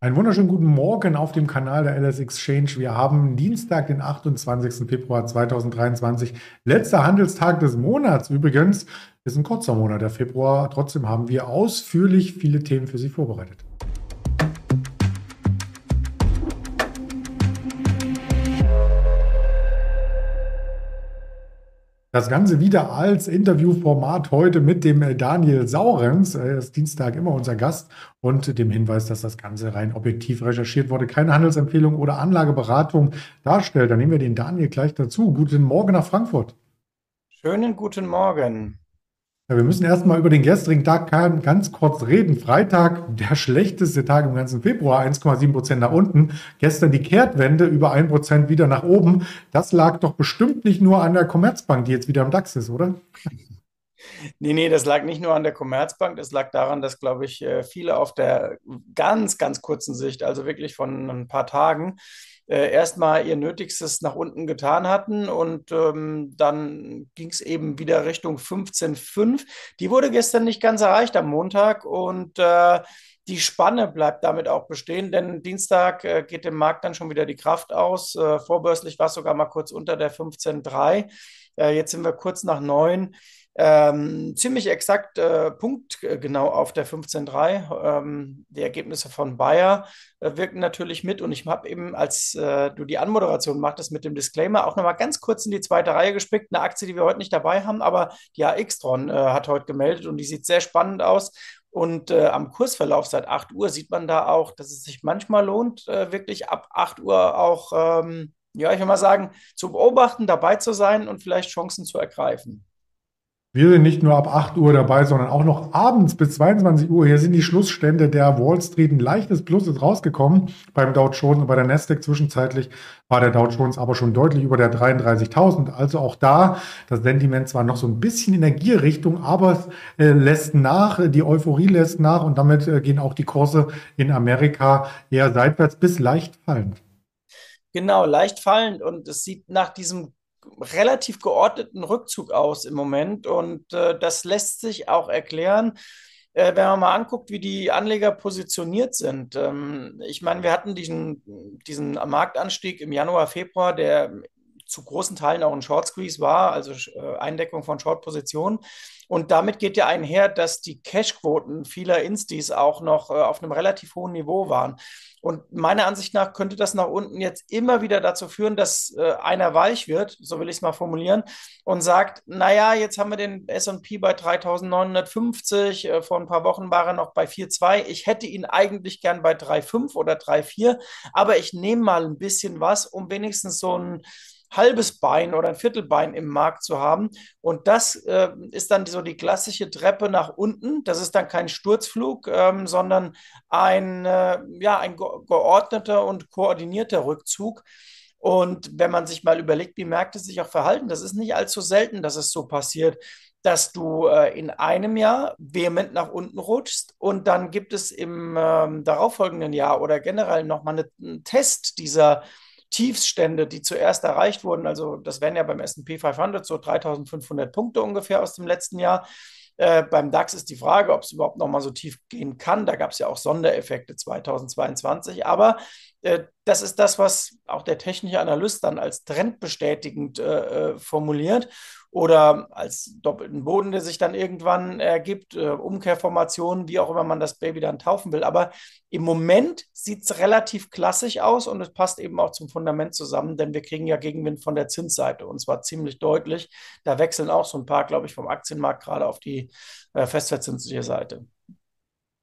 Einen wunderschönen guten Morgen auf dem Kanal der LS Exchange. Wir haben Dienstag, den 28. Februar 2023, letzter Handelstag des Monats übrigens. Ist ein kurzer Monat, der Februar. Trotzdem haben wir ausführlich viele Themen für Sie vorbereitet. Das Ganze wieder als Interviewformat heute mit dem äh, Daniel Saurens. Er ist Dienstag immer unser Gast und dem Hinweis, dass das Ganze rein objektiv recherchiert wurde, keine Handelsempfehlung oder Anlageberatung darstellt. Dann nehmen wir den Daniel gleich dazu. Guten Morgen nach Frankfurt. Schönen guten Morgen. Ja, wir müssen erstmal über den gestrigen Tag ganz kurz reden. Freitag, der schlechteste Tag im ganzen Februar, 1,7 Prozent nach unten. Gestern die Kehrtwende, über 1 Prozent wieder nach oben. Das lag doch bestimmt nicht nur an der Commerzbank, die jetzt wieder im DAX ist, oder? Nee, nee, das lag nicht nur an der Commerzbank, das lag daran, dass, glaube ich, äh, viele auf der ganz, ganz kurzen Sicht, also wirklich von ein paar Tagen, äh, erstmal ihr Nötigstes nach unten getan hatten und ähm, dann ging es eben wieder Richtung 15,5. Die wurde gestern nicht ganz erreicht am Montag und äh, die Spanne bleibt damit auch bestehen, denn Dienstag äh, geht dem Markt dann schon wieder die Kraft aus. Äh, vorbörslich war es sogar mal kurz unter der 15,3. Äh, jetzt sind wir kurz nach 9 ähm, ziemlich exakt äh, punktgenau auf der 15.3. Ähm, die Ergebnisse von Bayer äh, wirken natürlich mit und ich habe eben, als äh, du die Anmoderation machtest mit dem Disclaimer, auch nochmal ganz kurz in die zweite Reihe gespickt. Eine Aktie, die wir heute nicht dabei haben, aber die AXtron äh, hat heute gemeldet und die sieht sehr spannend aus. Und äh, am Kursverlauf seit 8 Uhr sieht man da auch, dass es sich manchmal lohnt, äh, wirklich ab 8 Uhr auch, ähm, ja, ich will mal sagen, zu beobachten, dabei zu sein und vielleicht Chancen zu ergreifen. Wir sind nicht nur ab 8 Uhr dabei, sondern auch noch abends bis 22 Uhr. Hier sind die Schlussstände der Wall Street. Ein leichtes Plus ist rausgekommen beim Dow Jones und bei der Nasdaq. Zwischenzeitlich war der Dow Jones aber schon deutlich über der 33.000. Also auch da das Sentiment zwar noch so ein bisschen in der Gierrichtung, aber es äh, lässt nach. Die Euphorie lässt nach und damit äh, gehen auch die Kurse in Amerika eher seitwärts bis leicht fallend. Genau, leicht fallend und es sieht nach diesem relativ geordneten Rückzug aus im Moment und äh, das lässt sich auch erklären, äh, wenn man mal anguckt, wie die Anleger positioniert sind. Ähm, ich meine, wir hatten diesen, diesen Marktanstieg im Januar, Februar, der zu großen Teilen auch ein Short Squeeze war, also äh, Eindeckung von Short-Positionen. Und damit geht ja einher, dass die Cash-Quoten vieler Instis auch noch äh, auf einem relativ hohen Niveau waren. Und meiner Ansicht nach könnte das nach unten jetzt immer wieder dazu führen, dass äh, einer weich wird, so will ich es mal formulieren, und sagt, naja, jetzt haben wir den S&P bei 3.950, äh, vor ein paar Wochen war er noch bei 4.2, ich hätte ihn eigentlich gern bei 3.5 oder 3.4, aber ich nehme mal ein bisschen was, um wenigstens so ein halbes Bein oder ein Viertelbein im Markt zu haben. Und das äh, ist dann so die klassische Treppe nach unten. Das ist dann kein Sturzflug, ähm, sondern ein, äh, ja, ein geordneter und koordinierter Rückzug. Und wenn man sich mal überlegt, wie Märkte sich auch verhalten, das ist nicht allzu selten, dass es so passiert dass du äh, in einem Jahr vehement nach unten rutschst und dann gibt es im ähm, darauffolgenden Jahr oder generell nochmal einen Test dieser Tiefstände, die zuerst erreicht wurden, also das wären ja beim SP 500 so 3500 Punkte ungefähr aus dem letzten Jahr. Äh, beim DAX ist die Frage, ob es überhaupt noch mal so tief gehen kann. Da gab es ja auch Sondereffekte 2022. Aber das ist das, was auch der technische Analyst dann als trendbestätigend äh, äh formuliert oder als doppelten Boden, der sich dann irgendwann ergibt, äh, Umkehrformationen, wie auch immer man das Baby dann taufen will. Aber im Moment sieht es relativ klassisch aus und es passt eben auch zum Fundament zusammen, denn wir kriegen ja Gegenwind von der Zinsseite und zwar ziemlich deutlich. Da wechseln auch so ein paar, glaube ich, vom Aktienmarkt gerade auf die äh, festverzinsliche Seite.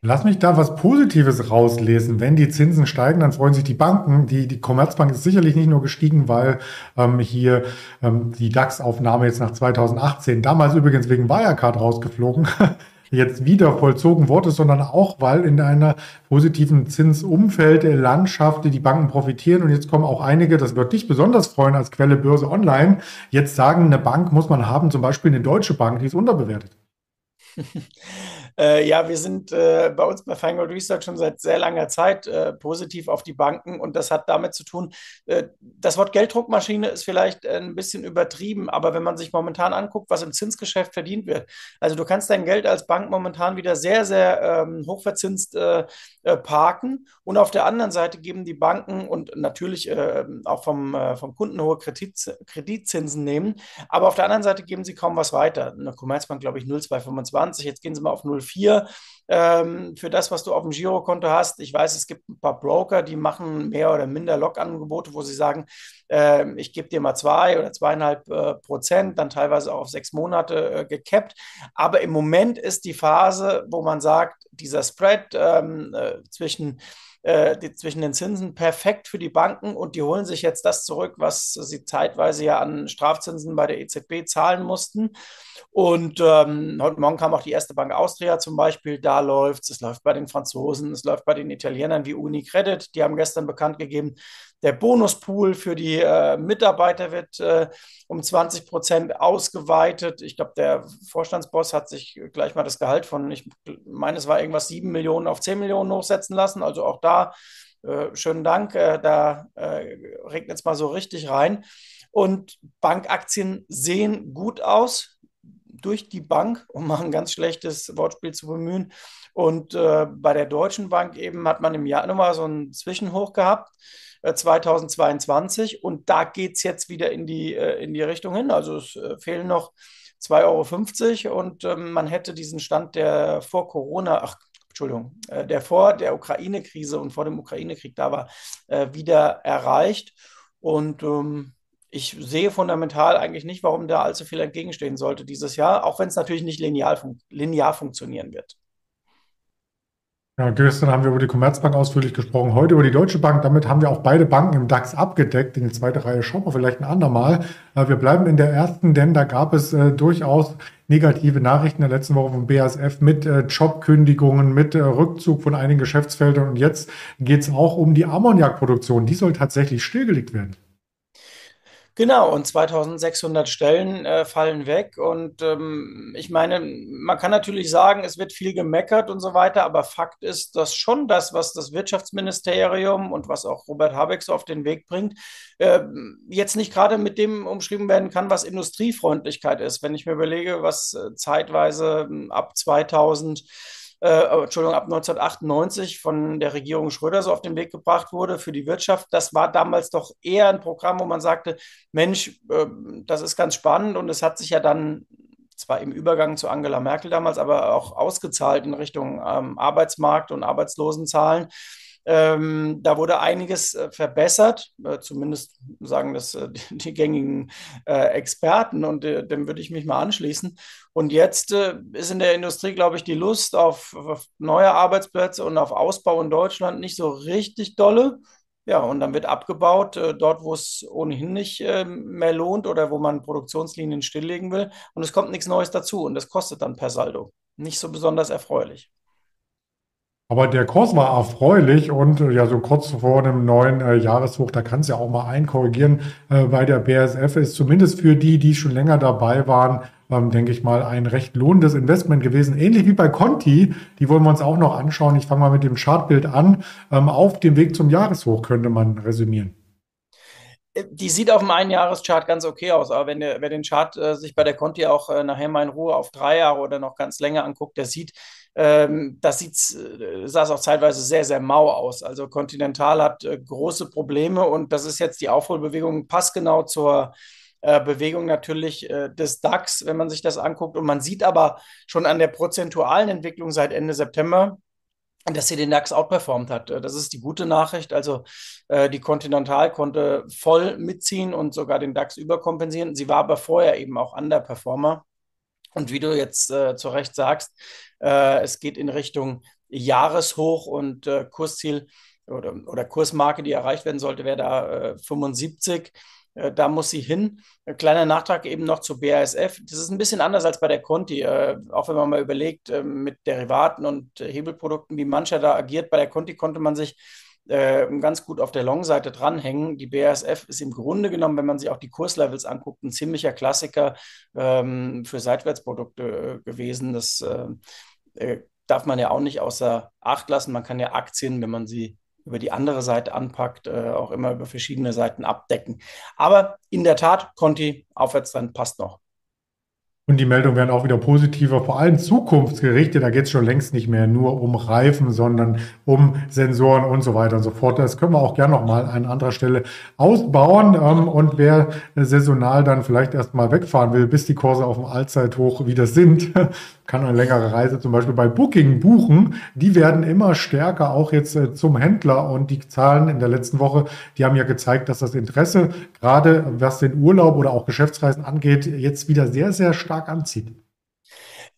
Lass mich da was Positives rauslesen. Wenn die Zinsen steigen, dann freuen sich die Banken. Die, die Commerzbank ist sicherlich nicht nur gestiegen, weil ähm, hier ähm, die DAX-Aufnahme jetzt nach 2018, damals übrigens wegen Wirecard rausgeflogen, jetzt wieder vollzogen wurde, sondern auch, weil in einer positiven Zinsumfeld der Landschaft die Banken profitieren. Und jetzt kommen auch einige, das wird dich besonders freuen als Quelle Börse Online, jetzt sagen, eine Bank muss man haben, zum Beispiel eine deutsche Bank, die ist unterbewertet. Äh, ja, wir sind äh, bei uns bei Feingold Research schon seit sehr langer Zeit äh, positiv auf die Banken und das hat damit zu tun, äh, das Wort Gelddruckmaschine ist vielleicht äh, ein bisschen übertrieben, aber wenn man sich momentan anguckt, was im Zinsgeschäft verdient wird, also du kannst dein Geld als Bank momentan wieder sehr, sehr ähm, hochverzinst äh, parken und auf der anderen Seite geben die Banken und natürlich auch vom, vom Kunden hohe Kredit, Kreditzinsen nehmen, aber auf der anderen Seite geben sie kaum was weiter. Eine Commerzbank, glaube ich, 0,225, jetzt gehen sie mal auf 0,4 vier ähm, für das, was du auf dem Girokonto hast. Ich weiß, es gibt ein paar Broker, die machen mehr oder minder Log-Angebote, wo sie sagen, äh, ich gebe dir mal zwei oder zweieinhalb äh, Prozent, dann teilweise auch auf sechs Monate äh, gekappt. Aber im Moment ist die Phase, wo man sagt, dieser Spread ähm, äh, zwischen äh, die, zwischen den Zinsen perfekt für die Banken und die holen sich jetzt das zurück, was sie zeitweise ja an Strafzinsen bei der EZB zahlen mussten. Und ähm, heute Morgen kam auch die erste Bank Austria zum Beispiel, da läuft es, es läuft bei den Franzosen, es läuft bei den Italienern wie UniCredit, die haben gestern bekannt gegeben, der Bonuspool für die äh, Mitarbeiter wird äh, um 20 Prozent ausgeweitet. Ich glaube, der Vorstandsboss hat sich gleich mal das Gehalt von, ich meine, es war irgendwas 7 Millionen auf 10 Millionen hochsetzen lassen. Also auch da äh, schönen Dank. Äh, da äh, regnet es mal so richtig rein. Und Bankaktien sehen gut aus durch die Bank, um mal ein ganz schlechtes Wortspiel zu bemühen. Und äh, bei der Deutschen Bank eben hat man im Januar so einen Zwischenhoch gehabt. 2022 äh, und da geht es jetzt wieder in die, äh, in die Richtung hin. Also es äh, fehlen noch 2,50 Euro und ähm, man hätte diesen Stand der vor Corona, ach, Entschuldigung, der vor der Ukraine-Krise und vor dem Ukraine-Krieg da war, wieder erreicht. Und ähm, ich sehe fundamental eigentlich nicht, warum da allzu viel entgegenstehen sollte dieses Jahr, auch wenn es natürlich nicht linear, fun linear funktionieren wird. Ja, gestern haben wir über die Commerzbank ausführlich gesprochen, heute über die Deutsche Bank. Damit haben wir auch beide Banken im DAX abgedeckt. In die zweite Reihe schauen wir vielleicht ein andermal. Wir bleiben in der ersten, denn da gab es äh, durchaus negative Nachrichten in der letzten Woche vom BASF mit äh, Jobkündigungen, mit äh, Rückzug von einigen Geschäftsfeldern. Und jetzt geht es auch um die Ammoniakproduktion. Die soll tatsächlich stillgelegt werden. Genau, und 2600 Stellen äh, fallen weg. Und ähm, ich meine, man kann natürlich sagen, es wird viel gemeckert und so weiter, aber Fakt ist, dass schon das, was das Wirtschaftsministerium und was auch Robert Habeck so auf den Weg bringt, äh, jetzt nicht gerade mit dem umschrieben werden kann, was Industriefreundlichkeit ist. Wenn ich mir überlege, was äh, zeitweise ab 2000 äh, Entschuldigung, ab 1998 von der Regierung Schröder so auf den Weg gebracht wurde für die Wirtschaft. Das war damals doch eher ein Programm, wo man sagte, Mensch, äh, das ist ganz spannend und es hat sich ja dann zwar im Übergang zu Angela Merkel damals, aber auch ausgezahlt in Richtung ähm, Arbeitsmarkt und Arbeitslosenzahlen. Ähm, da wurde einiges äh, verbessert, äh, zumindest sagen das äh, die, die, gängigen äh, Experten und äh, dem würde ich mich mal anschließen. Und jetzt ist in der Industrie, glaube ich, die Lust auf, auf, neue Arbeitsplätze und auf Ausbau in Deutschland nicht so richtig dolle. Ja, und dann wird abgebaut, dort, wo es ohnehin nicht ähm, mehr lohnt oder wo man Produktionslinien stilllegen will. Und es kommt nichts Neues dazu und das kostet dann per Saldo. Nicht so besonders erfreulich. Aber der Kurs war erfreulich und äh, ja, so kurz vor einem neuen äh, Jahreshoch, da kann es ja auch mal einkorrigieren. Äh, bei der BASF ist zumindest für die, die schon länger dabei waren, ähm, denke ich mal, ein recht lohnendes Investment gewesen. Ähnlich wie bei Conti, die wollen wir uns auch noch anschauen. Ich fange mal mit dem Chartbild an. Ähm, auf dem Weg zum Jahreshoch könnte man resümieren. Äh, die sieht auf dem Einjahreschart ganz okay aus, aber wenn der, wer den Chart äh, sich bei der Conti auch äh, nachher mal in Ruhe auf drei Jahre oder noch ganz länger anguckt, der sieht, ähm, das sieht, äh, sah es auch zeitweise sehr, sehr mau aus. Also Continental hat äh, große Probleme und das ist jetzt die Aufholbewegung passgenau zur äh, Bewegung natürlich äh, des DAX, wenn man sich das anguckt. Und man sieht aber schon an der prozentualen Entwicklung seit Ende September, dass sie den DAX outperformt hat. Das ist die gute Nachricht. Also äh, die Continental konnte voll mitziehen und sogar den DAX überkompensieren. Sie war aber vorher eben auch Underperformer. Und wie du jetzt äh, zu Recht sagst, äh, es geht in Richtung Jahreshoch und äh, Kursziel oder, oder Kursmarke, die erreicht werden sollte, wäre da 75. Äh, äh, da muss sie hin. Ein kleiner Nachtrag eben noch zu BASF. Das ist ein bisschen anders als bei der Conti. Äh, auch wenn man mal überlegt, mit Derivaten und Hebelprodukten, wie mancher da agiert. Bei der Conti konnte man sich ganz gut auf der Long-Seite dranhängen. Die BASF ist im Grunde genommen, wenn man sich auch die Kurslevels anguckt, ein ziemlicher Klassiker ähm, für Seitwärtsprodukte gewesen. Das äh, darf man ja auch nicht außer Acht lassen. Man kann ja Aktien, wenn man sie über die andere Seite anpackt, äh, auch immer über verschiedene Seiten abdecken. Aber in der Tat, Conti, Aufwärtstrend passt noch. Und die Meldungen werden auch wieder positiver, vor allem zukunftsgerichtet. Da geht es schon längst nicht mehr nur um Reifen, sondern um Sensoren und so weiter und so fort. Das können wir auch gerne nochmal an anderer Stelle ausbauen. Ähm, und wer saisonal dann vielleicht erstmal wegfahren will, bis die Kurse auf dem Allzeithoch wieder sind, kann eine längere Reise zum Beispiel bei Booking buchen. Die werden immer stärker, auch jetzt äh, zum Händler. Und die Zahlen in der letzten Woche, die haben ja gezeigt, dass das Interesse, gerade was den Urlaub oder auch Geschäftsreisen angeht, jetzt wieder sehr, sehr stark anzieht.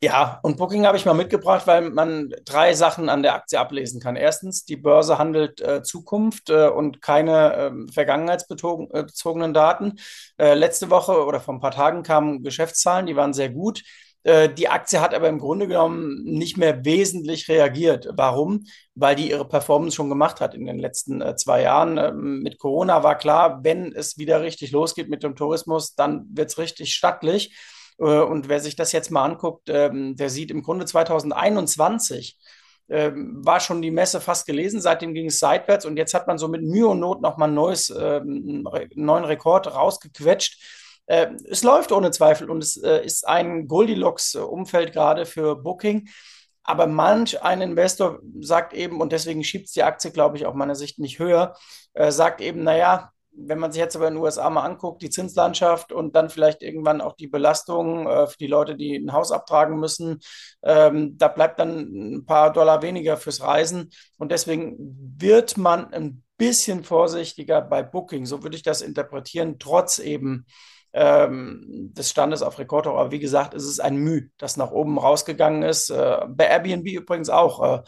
Ja, und Booking habe ich mal mitgebracht, weil man drei Sachen an der Aktie ablesen kann. Erstens, die Börse handelt äh, Zukunft äh, und keine äh, vergangenheitsbezogenen Daten. Äh, letzte Woche oder vor ein paar Tagen kamen Geschäftszahlen, die waren sehr gut. Äh, die Aktie hat aber im Grunde genommen nicht mehr wesentlich reagiert. Warum? Weil die ihre Performance schon gemacht hat in den letzten äh, zwei Jahren. Ähm, mit Corona war klar, wenn es wieder richtig losgeht mit dem Tourismus, dann wird es richtig stattlich. Äh, und wer sich das jetzt mal anguckt, ähm, der sieht im Grunde 2021 ähm, war schon die Messe fast gelesen, seitdem ging es seitwärts und jetzt hat man so mit Mühe und Not nochmal einen neues, einen neuen Rekord rausgequetscht es läuft ohne Zweifel und es äh, ist ein Goldilocks-Umfeld gerade für Booking. Aber manch ein Investor sagt eben, und deswegen schiebt es die Aktie, glaube ich, auch meiner Sicht nicht höher, äh, sagt eben, naja, wenn man sich jetzt aber in den USA mal anguckt, die Zinslandschaft und dann vielleicht irgendwann auch die Belastung äh, für die Leute, die ein Haus abtragen müssen, ähm, da bleibt dann ein paar Dollar weniger fürs Reisen. Und deswegen wird man ein bisschen vorsichtiger bei Booking, so würde ich das interpretieren, trotz eben ähm, des Standes auf Rekordhoch. Aber wie gesagt, es ist ein Mühe, das nach oben rausgegangen ist. Äh, bei Airbnb übrigens auch.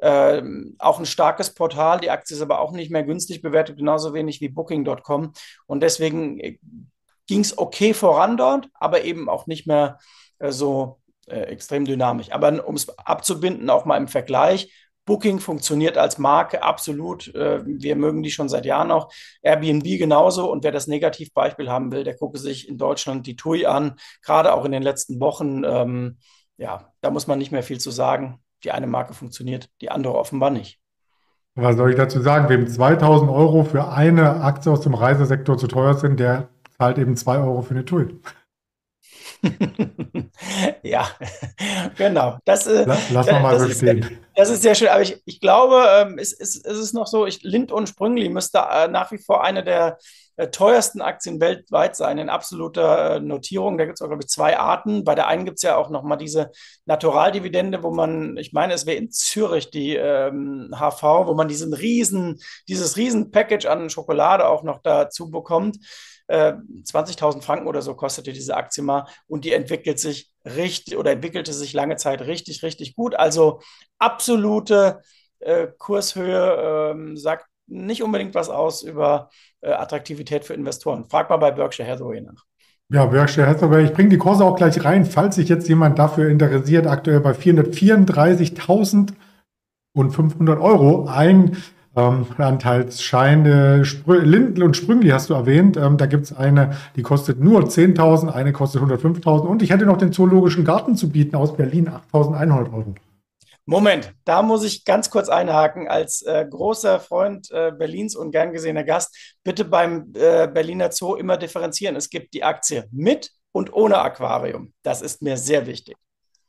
Äh, äh, auch ein starkes Portal. Die Aktie ist aber auch nicht mehr günstig bewertet, genauso wenig wie Booking.com. Und deswegen äh, ging es okay voran dort, aber eben auch nicht mehr äh, so äh, extrem dynamisch. Aber um es abzubinden, auch mal im Vergleich, Booking funktioniert als Marke absolut. Äh, wir mögen die schon seit Jahren auch. Airbnb genauso. Und wer das Negativbeispiel haben will, der gucke sich in Deutschland die TUI an. Gerade auch in den letzten Wochen. Ähm, ja, da muss man nicht mehr viel zu sagen. Die eine Marke funktioniert, die andere offenbar nicht. Was soll ich dazu sagen? Wem 2000 Euro für eine Aktie aus dem Reisesektor zu teuer sind, der zahlt eben 2 Euro für eine TUI. ja, genau. Das, äh, Lass, lass das, mal so stehen. Das ist sehr schön. Aber ich, ich glaube, ähm, es, es, es ist noch so, ich, Lind und Sprüngli müsste äh, nach wie vor eine der äh, teuersten Aktien weltweit sein in absoluter Notierung. Da gibt es auch, glaube ich, zwei Arten. Bei der einen gibt es ja auch noch mal diese Naturaldividende, wo man, ich meine, es wäre in Zürich die ähm, HV, wo man diesen riesen, dieses riesen Package an Schokolade auch noch dazu bekommt. 20.000 äh, Franken oder so kostete diese Aktie mal und die entwickelt sich richtig oder entwickelte sich lange Zeit richtig, richtig gut. Also absolute äh, Kurshöhe ähm, sagt nicht unbedingt was aus über äh, Attraktivität für Investoren. Frag mal bei Berkshire Hathaway nach. Ja, Berkshire Hathaway, ich bringe die Kurse auch gleich rein, falls sich jetzt jemand dafür interessiert, aktuell bei 434.000 und 500 Euro. Ein ähm, Anteilsschein. Äh, Lindl und Sprüngli hast du erwähnt. Ähm, da gibt es eine, die kostet nur 10.000, eine kostet 105.000 und ich hätte noch den Zoologischen Garten zu bieten aus Berlin, 8.100 Euro. Moment, da muss ich ganz kurz einhaken. Als äh, großer Freund äh, Berlins und gern gesehener Gast, bitte beim äh, Berliner Zoo immer differenzieren. Es gibt die Aktie mit und ohne Aquarium. Das ist mir sehr wichtig.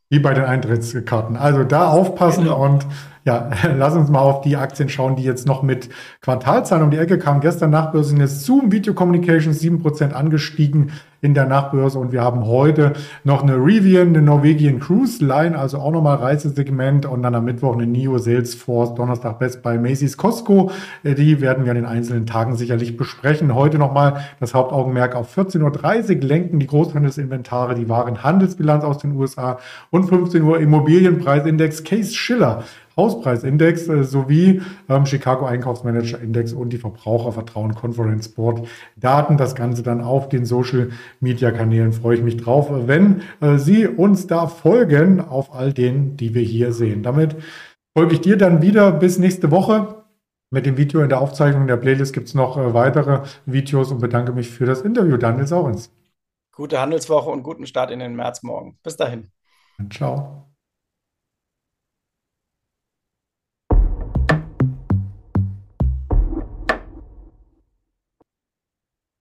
Wie bei den Eintrittskarten. Also da aufpassen genau. und ja, lass uns mal auf die Aktien schauen, die jetzt noch mit Quartalzahlen um die Ecke kamen. Gestern Nachbörse sind jetzt Zoom Video Communications 7% angestiegen in der Nachbörse und wir haben heute noch eine Rivian, eine Norwegian Cruise Line, also auch nochmal Reisesegment und dann am Mittwoch eine NIO Salesforce, Donnerstag Best bei Macy's Costco. Äh, die werden wir in den einzelnen Tagen sicherlich besprechen. Heute nochmal das Hauptaugenmerk auf 14.30 Uhr lenken die Großhandelsinventare, die Warenhandelsbilanz aus den USA und 15 Uhr Immobilienpreisindex Case Schiller Hauspreisindex äh, sowie ähm, Chicago Einkaufsmanager Index und die Verbrauchervertrauen Conference Board Daten. Das Ganze dann auf den Social Media Kanälen freue ich mich drauf, wenn äh, Sie uns da folgen auf all denen, die wir hier sehen. Damit folge ich dir dann wieder bis nächste Woche. Mit dem Video in der Aufzeichnung der Playlist gibt es noch äh, weitere Videos und bedanke mich für das Interview. Daniel Saurens. Gute Handelswoche und guten Start in den März morgen. Bis dahin. Ciao.